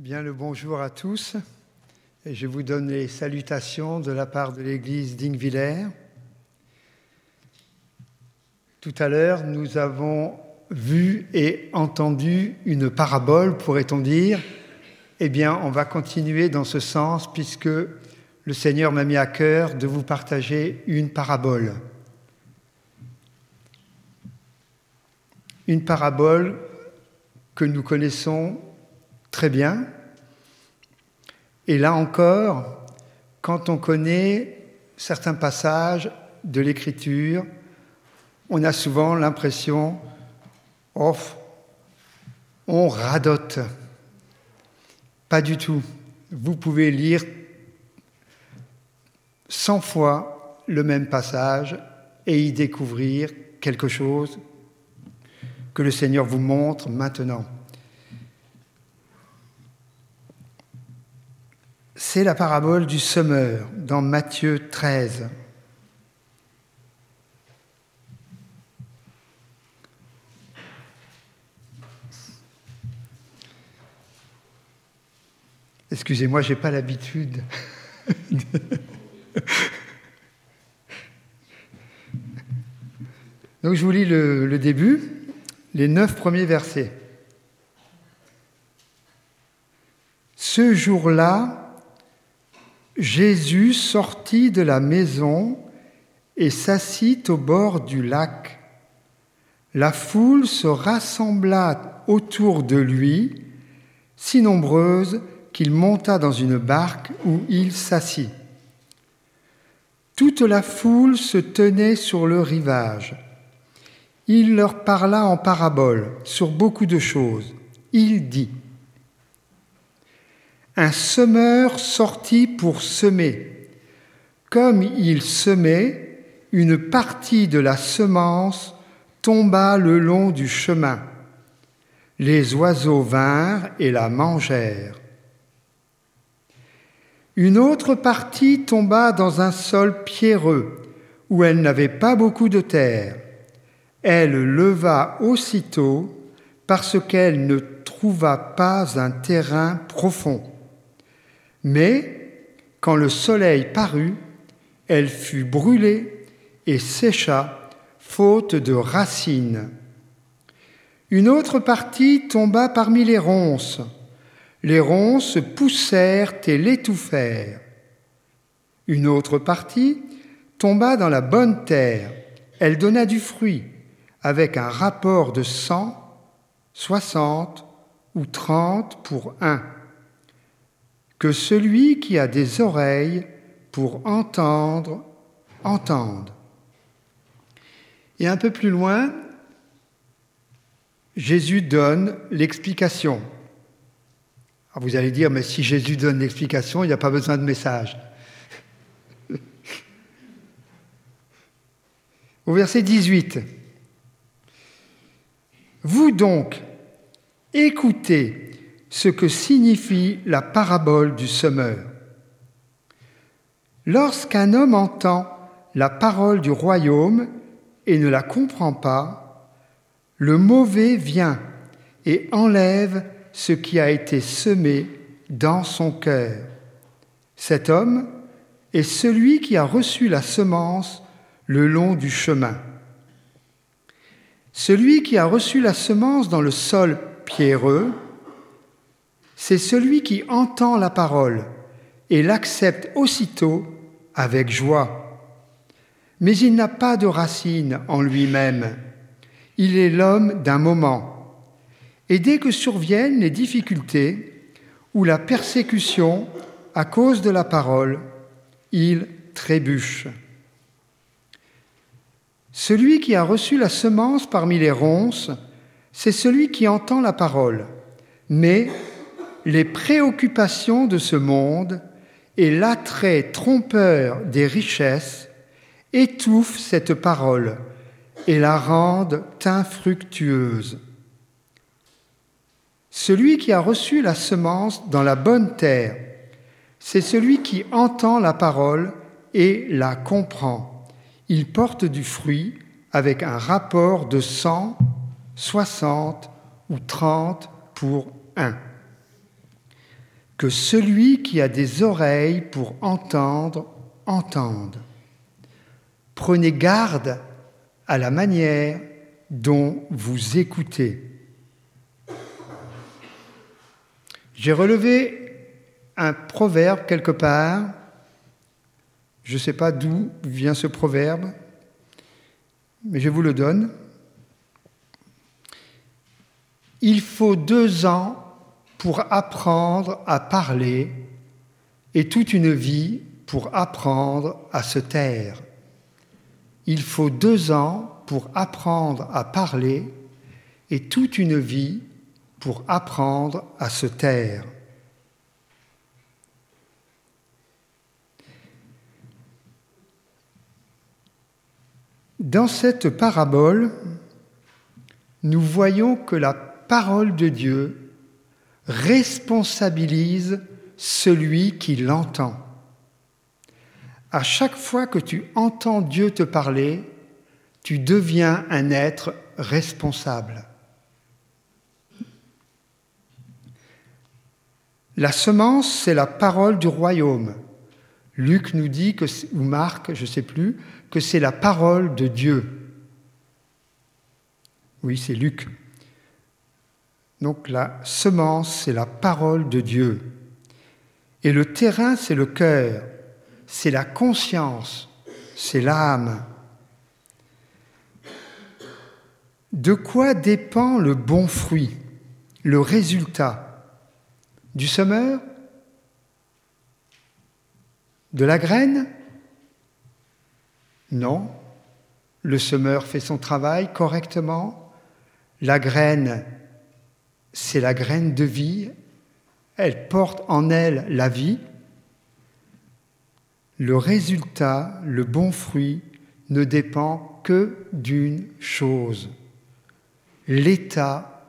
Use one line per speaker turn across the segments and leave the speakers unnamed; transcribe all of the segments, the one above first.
Bien le bonjour à tous. Et je vous donne les salutations de la part de l'église d'Ingvillers. Tout à l'heure, nous avons vu et entendu une parabole, pourrait-on dire. Eh bien, on va continuer dans ce sens puisque le Seigneur m'a mis à cœur de vous partager une parabole. Une parabole que nous connaissons très bien. Et là encore, quand on connaît certains passages de l'Écriture, on a souvent l'impression, oh, on radote. Pas du tout. Vous pouvez lire cent fois le même passage et y découvrir quelque chose que le Seigneur vous montre maintenant. C'est la parabole du semeur dans Matthieu 13. Excusez-moi, je n'ai pas l'habitude. Donc je vous lis le, le début, les neuf premiers versets. Ce jour-là, Jésus sortit de la maison et s'assit au bord du lac. La foule se rassembla autour de lui, si nombreuse qu'il monta dans une barque où il s'assit. Toute la foule se tenait sur le rivage. Il leur parla en parabole sur beaucoup de choses. Il dit, Un semeur sortit pour semer. Comme il semait, une partie de la semence tomba le long du chemin. Les oiseaux vinrent et la mangèrent. Une autre partie tomba dans un sol pierreux, où elle n'avait pas beaucoup de terre. Elle leva aussitôt parce qu'elle ne trouva pas un terrain profond. Mais quand le soleil parut, elle fut brûlée et sécha, faute de racines. Une autre partie tomba parmi les ronces les ronces poussèrent et l'étouffèrent. Une autre partie tomba dans la bonne terre. Elle donna du fruit, avec un rapport de cent, soixante ou trente pour un. Que celui qui a des oreilles pour entendre, entende. Et un peu plus loin, Jésus donne l'explication. Vous allez dire, mais si Jésus donne l'explication, il n'y a pas besoin de message. Au verset 18, Vous donc, écoutez ce que signifie la parabole du semeur. Lorsqu'un homme entend la parole du royaume et ne la comprend pas, le mauvais vient et enlève ce qui a été semé dans son cœur. Cet homme est celui qui a reçu la semence le long du chemin. Celui qui a reçu la semence dans le sol pierreux, c'est celui qui entend la parole et l'accepte aussitôt avec joie. Mais il n'a pas de racine en lui-même. Il est l'homme d'un moment et dès que surviennent les difficultés ou la persécution à cause de la parole, il trébuche. Celui qui a reçu la semence parmi les ronces, c'est celui qui entend la parole, mais les préoccupations de ce monde et l'attrait trompeur des richesses étouffent cette parole et la rendent infructueuse. Celui qui a reçu la semence dans la bonne terre, c'est celui qui entend la parole et la comprend. Il porte du fruit avec un rapport de 100, 60 ou 30 pour 1. Que celui qui a des oreilles pour entendre, entende. Prenez garde à la manière dont vous écoutez. J'ai relevé un proverbe quelque part. Je ne sais pas d'où vient ce proverbe, mais je vous le donne. Il faut deux ans pour apprendre à parler et toute une vie pour apprendre à se taire. Il faut deux ans pour apprendre à parler et toute une vie pour apprendre à se taire. Dans cette parabole, nous voyons que la parole de Dieu responsabilise celui qui l'entend. À chaque fois que tu entends Dieu te parler, tu deviens un être responsable. La semence, c'est la parole du royaume. Luc nous dit, que, ou Marc, je ne sais plus, que c'est la parole de Dieu. Oui, c'est Luc. Donc la semence, c'est la parole de Dieu. Et le terrain, c'est le cœur, c'est la conscience, c'est l'âme. De quoi dépend le bon fruit, le résultat Du semeur? De la graine? Non. Le semeur fait son travail correctement. La graine c'est la graine de vie, elle porte en elle la vie. Le résultat, le bon fruit, ne dépend que d'une chose, l'état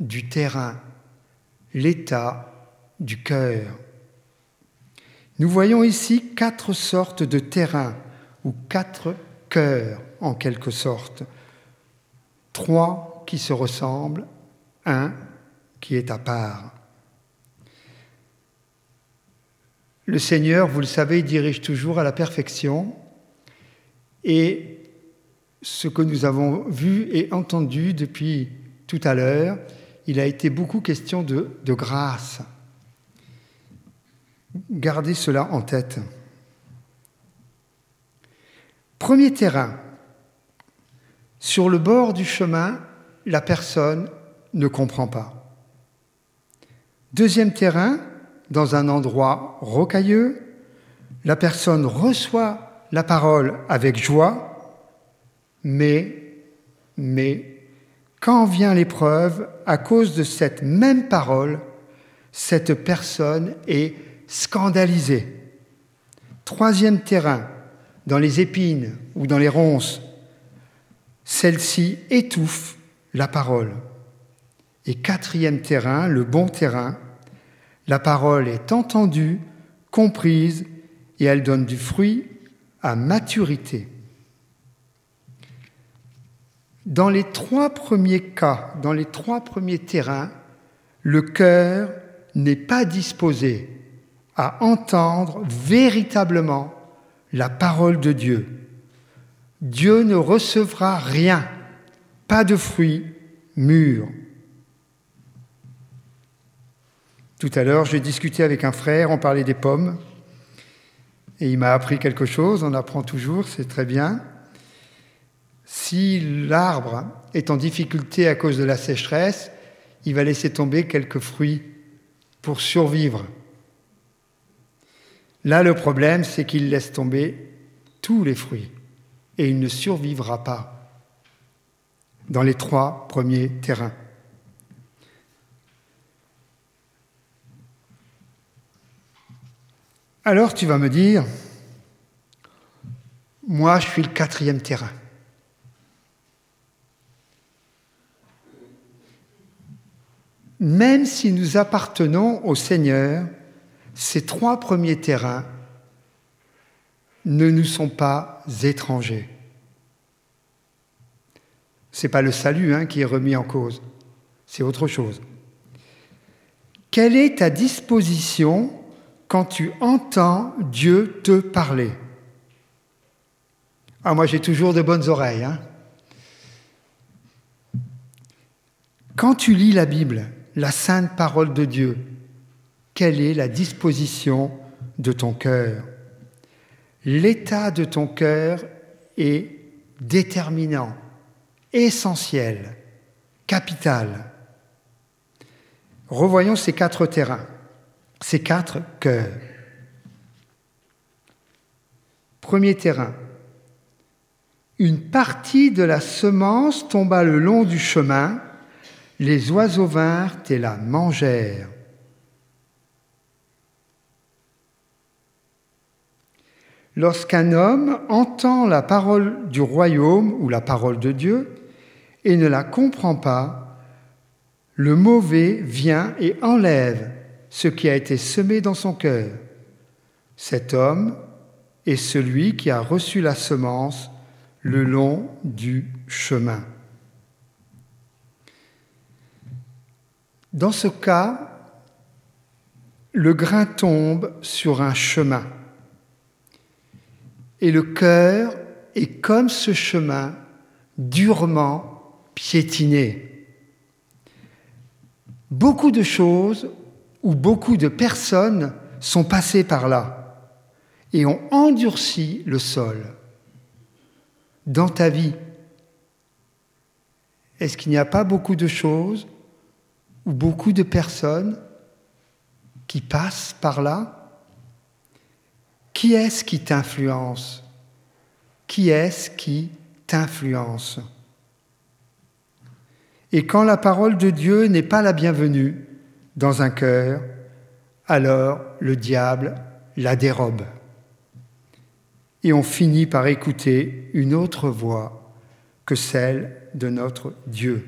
du terrain, l'état du cœur. Nous voyons ici quatre sortes de terrains, ou quatre cœurs en quelque sorte. Trois qui se ressemblent, un qui est à part. Le Seigneur, vous le savez, dirige toujours à la perfection et ce que nous avons vu et entendu depuis tout à l'heure, il a été beaucoup question de, grâce. Gardez cela en tête. Premier terrain. Sur le bord du chemin, la personne ne comprend pas. Deuxième terrain, dans un endroit rocailleux, la personne reçoit la parole avec joie, mais, quand vient l'épreuve, à cause de cette même parole, cette personne est scandalisée. Troisième terrain, dans les épines ou dans les ronces, celle-ci étouffe la parole. Et quatrième terrain, le bon terrain, la parole est entendue, comprise, et elle donne du fruit à maturité. Dans les trois premiers cas, dans les trois premiers terrains, le cœur n'est pas disposé à entendre véritablement la parole de Dieu. Dieu ne recevra rien, pas de fruit mûr. Tout à l'heure, j'ai discuté avec un frère, on parlait des pommes, et il m'a appris quelque chose, on apprend toujours, c'est très bien. Si l'arbre est en difficulté à cause de la sécheresse, il va laisser tomber quelques fruits pour survivre. Là, le problème, c'est qu'il laisse tomber tous les fruits et il ne survivra pas dans les trois premiers terrains. Alors tu vas me dire, moi je suis le quatrième terrain. Même si nous appartenons au Seigneur, ces trois premiers terrains ne nous sont pas étrangers. Ce n'est pas le salut hein, qui est remis en cause, c'est autre chose. Quelle est ta disposition quand tu entends Dieu te parler Ah, moi j'ai toujours de bonnes oreilles. Hein quand tu lis la Bible, la sainte parole de Dieu, quelle est la disposition de ton cœur? L'état de ton cœur est déterminant, essentiel, capital. Revoyons ces quatre terrains, ces quatre cœurs. Premier terrain. Une partie de la semence tomba le long du chemin, les oiseaux vinrent et la mangèrent. Lorsqu'un homme entend la parole du royaume ou la parole de Dieu et ne la comprend pas, le mauvais vient et enlève ce qui a été semé dans son cœur. Cet homme est celui qui a reçu la semence le long du chemin. Dans ce cas, le grain tombe sur un chemin et le cœur est comme ce chemin durement piétiné. Beaucoup de choses ou beaucoup de personnes sont passées par là et ont endurci le sol. Dans ta vie, est-ce qu'il n'y a pas beaucoup de choses ou beaucoup de personnes qui passent par là? Qui est-ce qui t'influence? Qui est-ce qui t'influence? Et quand la parole de Dieu n'est pas la bienvenue dans un cœur, alors le diable la dérobe. Et on finit par écouter une autre voix que celle de notre Dieu.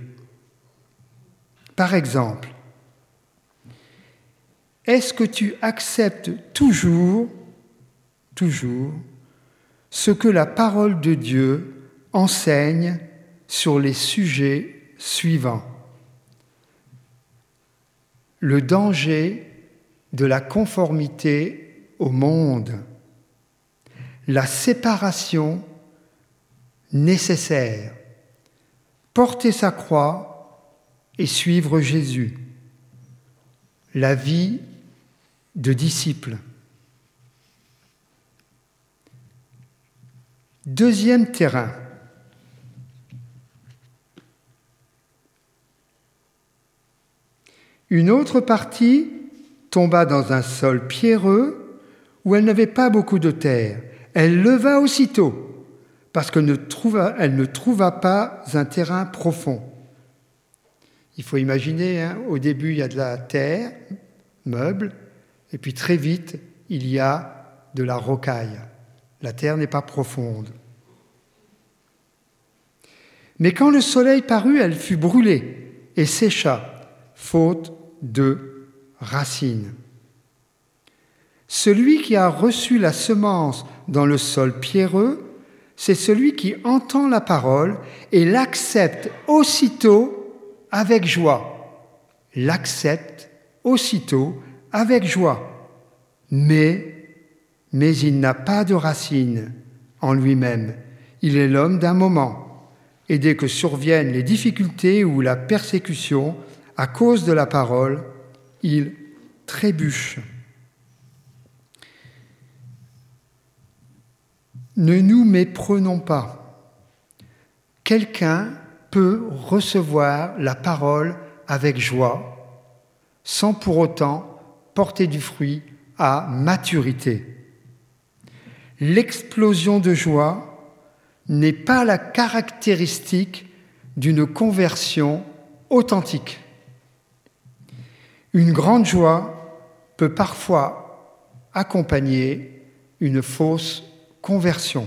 Par exemple, est-ce que tu acceptes toujours toujours ce que la parole de Dieu enseigne sur les sujets suivants? Le danger de la conformité au monde, la séparation nécessaire, porter sa croix et suivre Jésus, la vie de disciple. Deuxième terrain. Une autre partie tomba dans un sol pierreux où elle n'avait pas beaucoup de terre. Elle leva aussitôt parce qu'elle ne trouva, pas un terrain profond. Il faut imaginer, hein, au début il y a de la terre, meuble, et puis très vite il y a de la rocaille. La terre n'est pas profonde. Mais quand le soleil parut, elle fut brûlée et sécha, faute de racines. Celui qui a reçu la semence dans le sol pierreux, c'est celui qui entend la parole et l'accepte aussitôt avec joie. L'accepte aussitôt avec joie. Mais mais il n'a pas de racine en lui-même. Il est l'homme d'un moment. Et dès que surviennent les difficultés ou la persécution à cause de la parole, il trébuche. Ne nous méprenons pas. Quelqu'un peut recevoir la parole avec joie, sans pour autant porter du fruit à maturité l'explosion de joie n'est pas la caractéristique d'une conversion authentique. Une grande joie peut parfois accompagner une fausse conversion.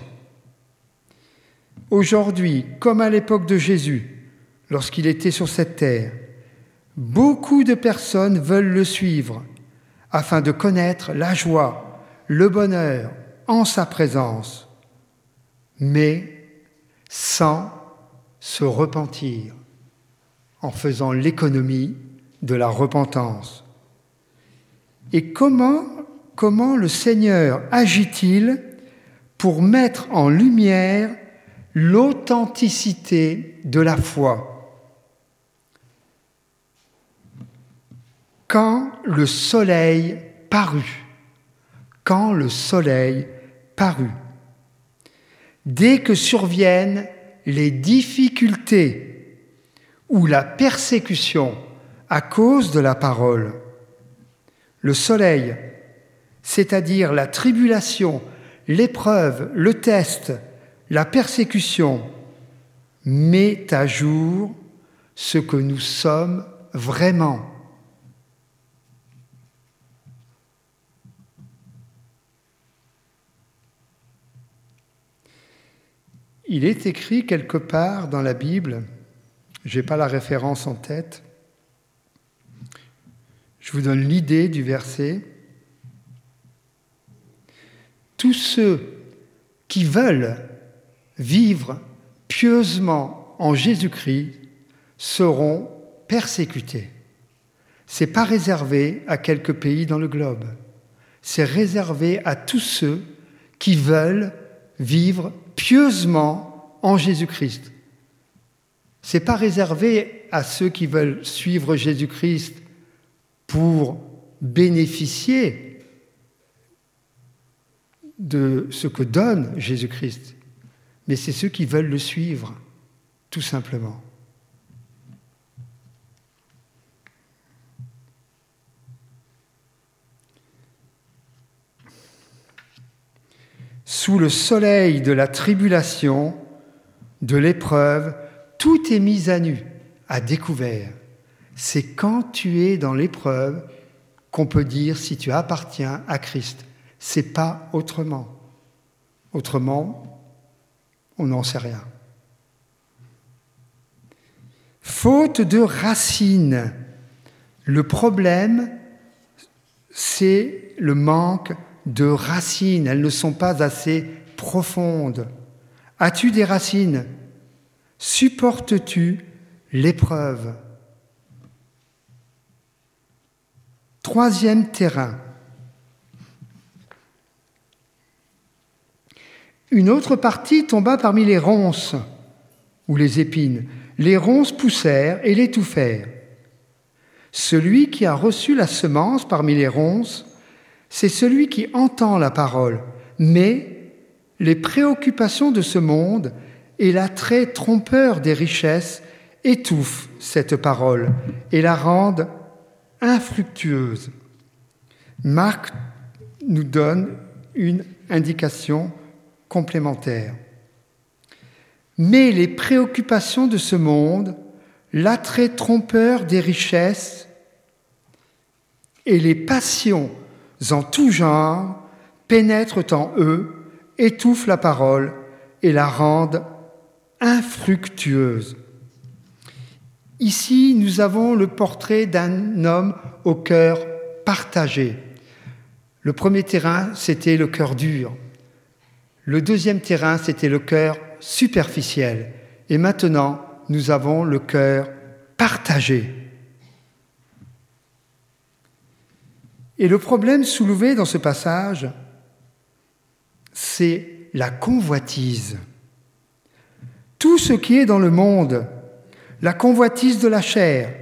Aujourd'hui, comme à l'époque de Jésus, lorsqu'il était sur cette terre, beaucoup de personnes veulent le suivre afin de connaître la joie, le bonheur, en sa présence, mais sans se repentir, en faisant l'économie de la repentance. Et comment, comment le Seigneur agit-il pour mettre en lumière l'authenticité de la foi? Quand le soleil parut, quand le soleil parut, dès que surviennent les difficultés ou la persécution à cause de la parole, le soleil, c'est-à-dire la tribulation, l'épreuve, le test, la persécution, met à jour ce que nous sommes vraiment. Il est écrit quelque part dans la Bible, je n'ai pas la référence en tête, je vous donne l'idée du verset. Tous ceux qui veulent vivre pieusement en Jésus-Christ seront persécutés. Ce n'est pas réservé à quelques pays dans le globe. C'est réservé à tous ceux qui veulent vivre pieusement en Jésus-Christ. Ce n'est pas réservé à ceux qui veulent suivre Jésus-Christ pour bénéficier de ce que donne Jésus-Christ, mais c'est ceux qui veulent le suivre, tout simplement. Sous le soleil de la tribulation, de l'épreuve, tout est mis à nu, à découvert. C'est quand tu es dans l'épreuve qu'on peut dire si tu appartiens à Christ. C'est pas autrement. Autrement, on n'en sait rien. Faute de racines. Le problème, c'est le manque de racines. Elles ne sont pas assez profondes. As-tu des racines? Supportes-tu l'épreuve? Troisième terrain. Une autre partie tomba parmi les ronces ou les épines. Les ronces poussèrent et l'étouffèrent. Celui qui a reçu la semence parmi les ronces c'est celui qui entend la parole, mais les préoccupations de ce monde et l'attrait trompeur des richesses étouffent cette parole et la rendent infructueuse. Marc nous donne une indication complémentaire. Mais les préoccupations de ce monde, l'attrait trompeur des richesses et les passions en tout genre, pénètrent en eux, étouffent la parole et la rendent infructueuse. Ici, nous avons le portrait d'un homme au cœur partagé. Le premier terrain, c'était le cœur dur. Le deuxième terrain, c'était le cœur superficiel. Et maintenant, nous avons le cœur partagé. Et le problème soulevé dans ce passage, c'est la convoitise. Tout ce qui est dans le monde, la convoitise de la chair,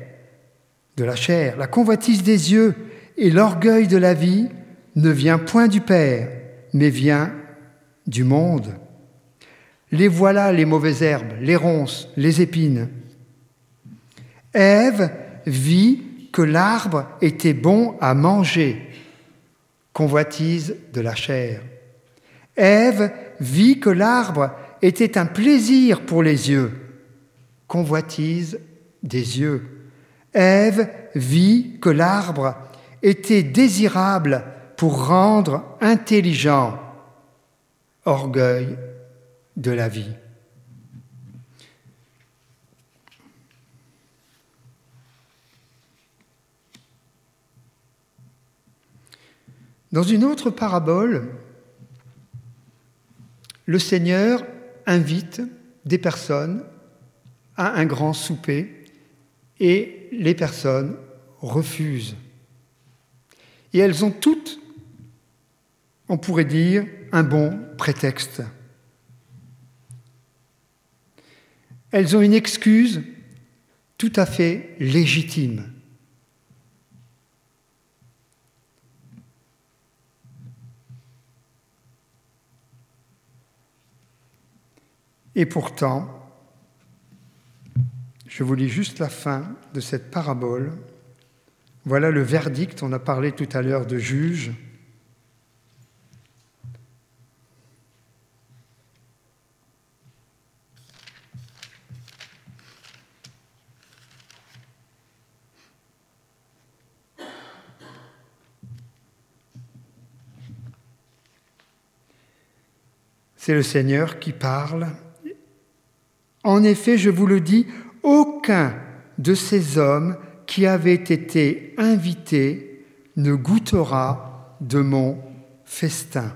de la chair, la convoitise des yeux et l'orgueil de la vie ne vient point du Père, mais vient du monde. Les voilà les mauvaises herbes, les ronces, les épines. Ève vit que l'arbre était bon à manger, convoitise de la chair. Ève vit que l'arbre était un plaisir pour les yeux, convoitise des yeux. Ève vit que l'arbre était désirable pour rendre intelligent, orgueil de la vie. Dans une autre parabole, le Seigneur invite des personnes à un grand souper et les personnes refusent. Et elles ont toutes, on pourrait dire, un bon prétexte. Elles ont une excuse tout à fait légitime. Et pourtant, je vous lis juste la fin de cette parabole. Voilà le verdict, on a parlé tout à l'heure de juge. C'est le Seigneur qui parle. En effet, je vous le dis, aucun de ces hommes qui avaient été invités ne goûtera de mon festin.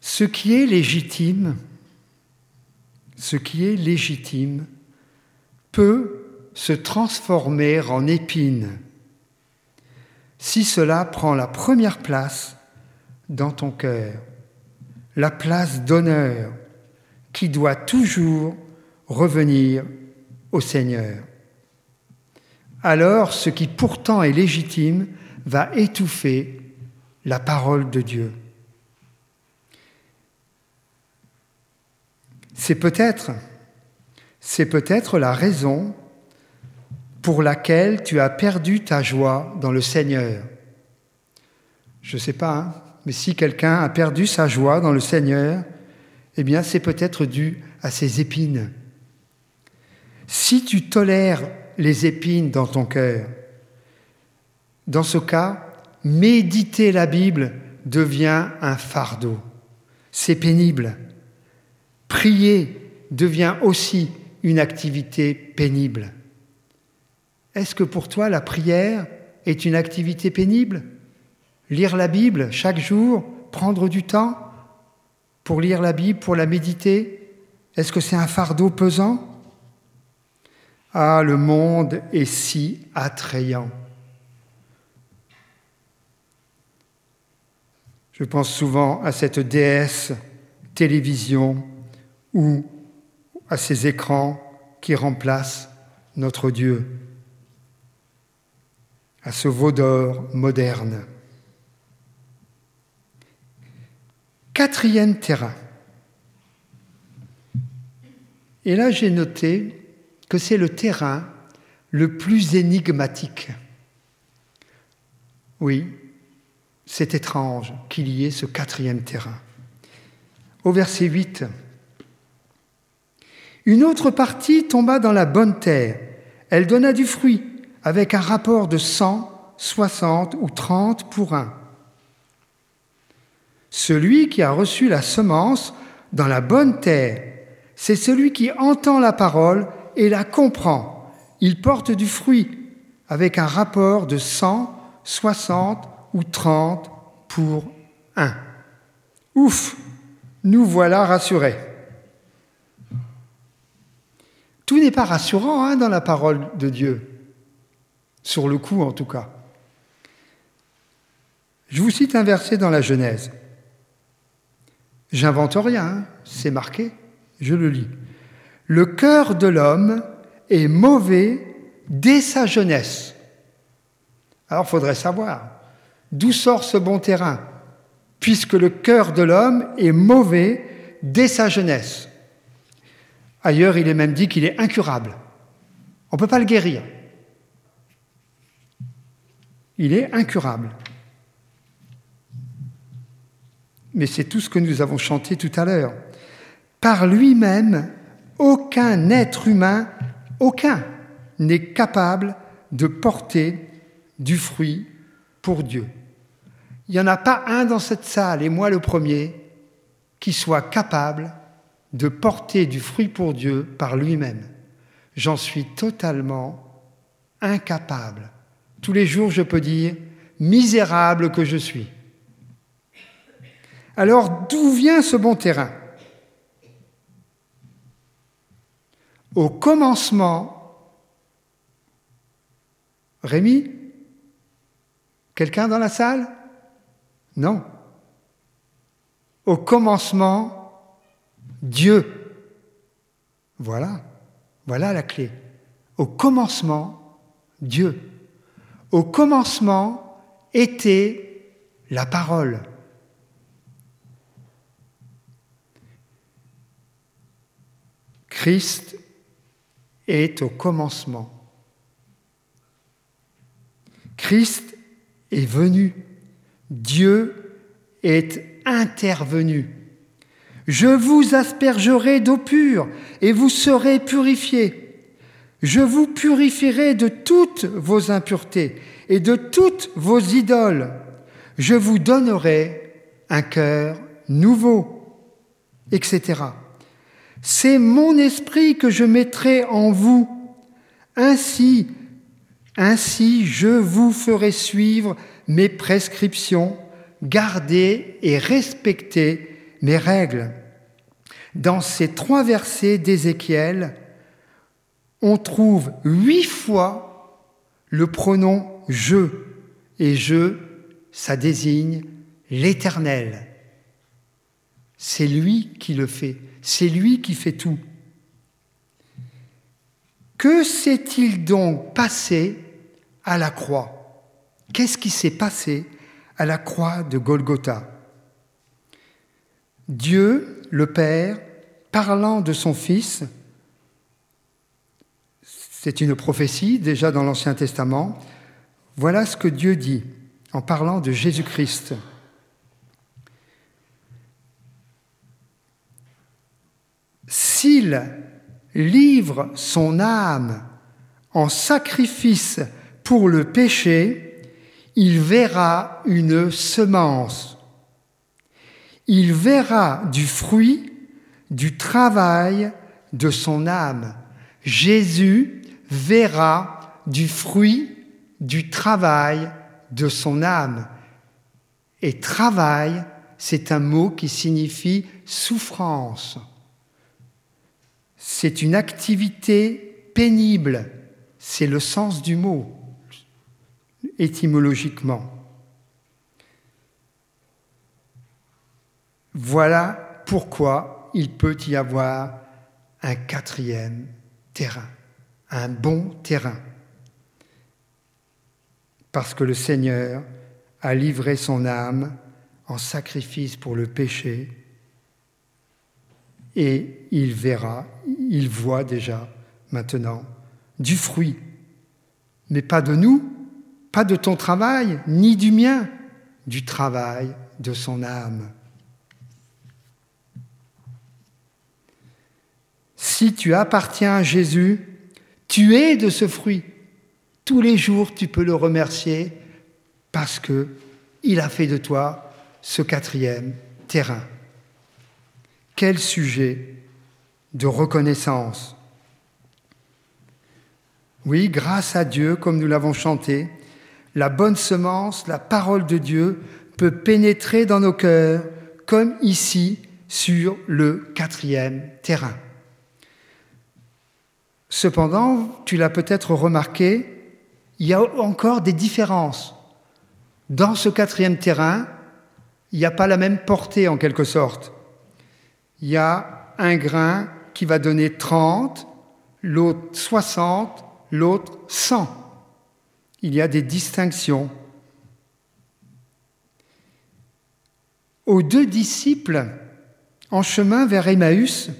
Ce qui est légitime, ce qui est légitime peut se transformer en épine si cela prend la première place dans ton cœur la place d'honneur qui doit toujours revenir au Seigneur. Alors ce qui pourtant est légitime va étouffer la parole de Dieu. C'est peut-être c'est peut-être la raison pour laquelle tu as perdu ta joie dans le Seigneur. Je ne sais pas, hein mais si quelqu'un a perdu sa joie dans le Seigneur, eh bien c'est peut-être dû à ses épines. Si tu tolères les épines dans ton cœur, dans ce cas, méditer la Bible devient un fardeau. C'est pénible. Prier devient aussi une activité pénible. Est-ce que pour toi la prière est une activité pénible? Lire la Bible chaque jour, prendre du temps pour lire la Bible, pour la méditer, est-ce que c'est un fardeau pesant? Ah, le monde est si attrayant. Je pense souvent à cette déesse télévision ou à ces écrans qui remplacent notre Dieu, à ce veau d'or moderne. Quatrième terrain. Et là, j'ai noté que c'est le terrain le plus énigmatique. Oui, c'est étrange qu'il y ait ce quatrième terrain. Au verset 8, une autre partie tomba dans la bonne terre. Elle donna du fruit, avec un rapport de 100, 60 ou 30 pour un. Celui qui a reçu la semence dans la bonne terre, c'est celui qui entend la parole et la comprend. Il porte du fruit avec un rapport de 100, 60 ou 30 pour 1. Ouf, nous voilà rassurés. Tout n'est pas rassurant hein, dans la parole de Dieu, sur le coup en tout cas. Je vous cite un verset dans la Genèse. J'invente rien, hein. c'est marqué, je le lis. Le cœur de l'homme est mauvais dès sa jeunesse. Alors faudrait savoir d'où sort ce bon terrain, puisque le cœur de l'homme est mauvais dès sa jeunesse. Ailleurs, il est même dit qu'il est incurable. On ne peut pas le guérir. Il est incurable. Mais c'est tout ce que nous avons chanté tout à l'heure. Par lui-même, aucun être humain, aucun, n'est capable de porter du fruit pour Dieu. Il n'y en a pas un dans cette salle, et moi le premier, qui soit capable de porter du fruit pour Dieu par lui-même. J'en suis totalement incapable. Tous les jours, je peux dire, misérable que je suis. Alors d'où vient ce bon terrain? Au commencement, Rémi Quelqu'un dans la salle? Non. Au commencement, Dieu. Voilà, voilà la clé. Au commencement, Dieu. Au commencement était la parole. Christ est au commencement. Christ est venu. Dieu est intervenu. Je vous aspergerai d'eau pure et vous serez purifiés. Je vous purifierai de toutes vos impuretés et de toutes vos idoles. Je vous donnerai un cœur nouveau, etc. C'est mon esprit que je mettrai en vous. Ainsi, ainsi je vous ferai suivre mes prescriptions, garder et respecter mes règles. Dans ces trois versets d'Ézéchiel, on trouve huit fois le pronom je, et je, ça désigne l'Éternel. C'est lui qui le fait. C'est lui qui fait tout. Que s'est-il donc passé à la croix? Qu'est-ce qui s'est passé à la croix de Golgotha? Dieu, le Père, parlant de son Fils, c'est une prophétie déjà dans l'Ancien Testament, voilà ce que Dieu dit en parlant de Jésus-Christ. S'il livre son âme en sacrifice pour le péché, il verra une semence. Il verra du fruit du travail de son âme. Jésus verra du fruit du travail de son âme. Et travail, c'est un mot qui signifie souffrance. C'est une activité pénible, c'est le sens du mot, étymologiquement. Voilà pourquoi il peut y avoir un quatrième terrain, un bon terrain. Parce que le Seigneur a livré son âme en sacrifice pour le péché et il verra, il voit déjà maintenant du fruit, mais pas de nous, pas de ton travail, ni du mien, du travail de son âme. Si tu appartiens à Jésus, tu es de ce fruit. Tous les jours, tu peux le remercier parce que il a fait de toi ce quatrième terrain. Quel sujet de reconnaissance. Oui, grâce à Dieu, comme nous l'avons chanté, la bonne semence, la parole de Dieu, peut pénétrer dans nos cœurs, comme ici sur le quatrième terrain. Cependant, tu l'as peut-être remarqué, il y a encore des différences. Dans ce quatrième terrain, il n'y a pas la même portée en quelque sorte il y a un grain qui va donner 30, l'autre 60, l'autre 100. Il y a des distinctions. Aux deux disciples, en chemin vers Emmaüs,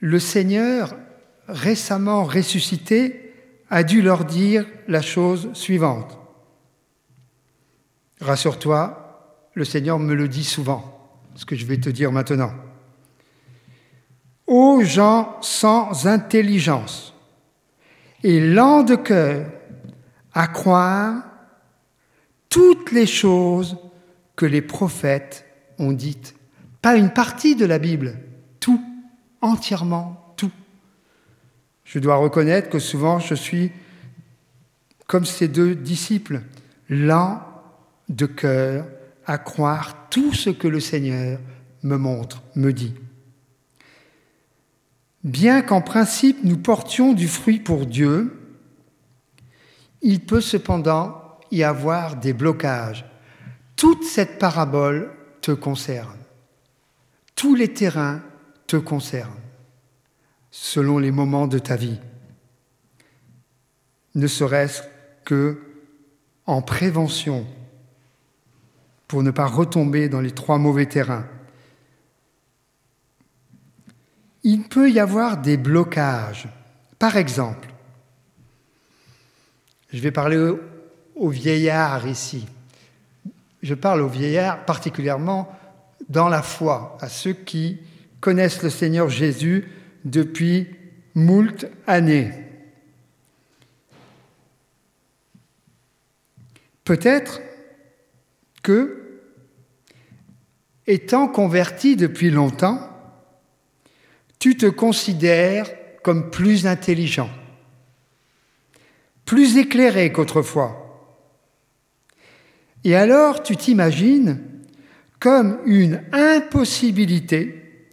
le Seigneur, récemment ressuscité, a dû leur dire la chose suivante. Rassure-toi, le Seigneur me le dit souvent ce que je vais te dire maintenant. Ô gens sans intelligence et lents de cœur à croire toutes les choses que les prophètes ont dites. Pas une partie de la Bible, tout, entièrement tout. Je dois reconnaître que souvent je suis comme ces deux disciples, lents de cœur à croire tout ce que le Seigneur me montre, me dit. Bien qu'en principe nous portions du fruit pour Dieu, il peut cependant y avoir des blocages. Toute cette parabole te concerne. Tous les terrains te concernent, selon les moments de ta vie. Ne serait-ce que en prévention, pour ne pas retomber dans les trois mauvais terrains. Il peut y avoir des blocages. Par exemple, je vais parler aux vieillards ici. Je parle aux vieillards particulièrement dans la foi, à ceux qui connaissent le Seigneur Jésus depuis moult années. Peut-être que, étant converti depuis longtemps, tu te considères comme plus intelligent, plus éclairé qu'autrefois. Et alors tu t'imagines comme une impossibilité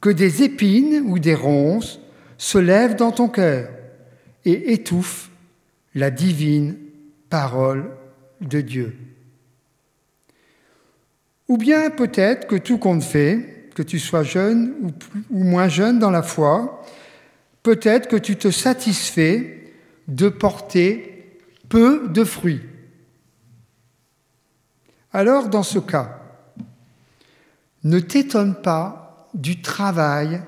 que des épines ou des ronces se lèvent dans ton cœur et étouffent la divine parole de Dieu. Ou bien peut-être que tout compte fait, que tu sois jeune ou, moins jeune dans la foi, peut-être que tu te satisfais de porter peu de fruits. Alors dans ce cas, ne t'étonne pas du travail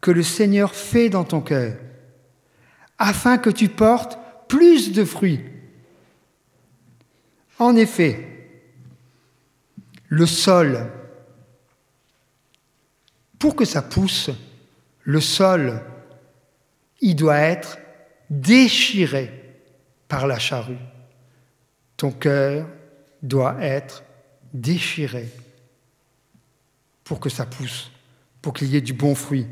que le Seigneur fait dans ton cœur, afin que tu portes plus de fruits. En effet, le sol, pour que ça pousse, le sol, il doit être déchiré par la charrue. Ton cœur doit être déchiré pour que ça pousse, pour qu'il y ait du bon fruit.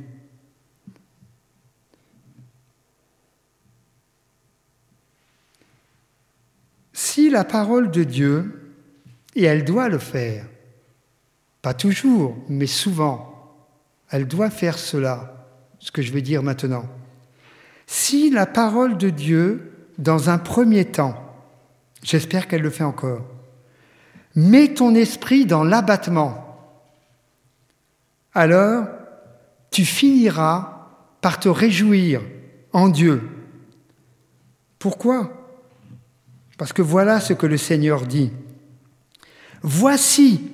Si la parole de Dieu, et elle doit le faire, pas toujours, mais souvent, elle doit faire cela, ce que je vais dire maintenant. Si la parole de Dieu, dans un premier temps, j'espère qu'elle le fait encore, met ton esprit dans l'abattement, alors tu finiras par te réjouir en Dieu. Pourquoi? Parce que voilà ce que le Seigneur dit. Voici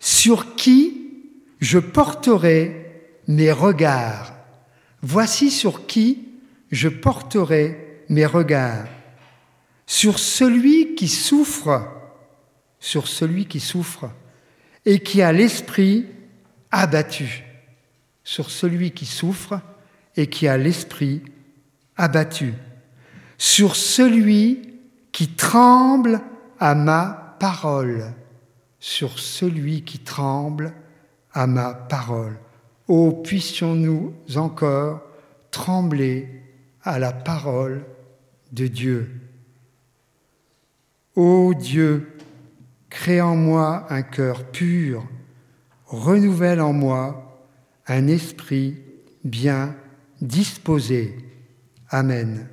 sur qui je porterai mes regards. Voici sur qui je porterai mes regards. Sur celui qui souffre, sur celui qui souffre et qui a l'esprit abattu sur celui qui souffre et qui a l'esprit abattu, sur celui qui tremble à ma parole, sur celui qui tremble à ma parole. Oh, puissions-nous encore trembler à la parole de Dieu. Ô Dieu, crée en moi un cœur pur renouvelle en moi un esprit bien disposé. Amen.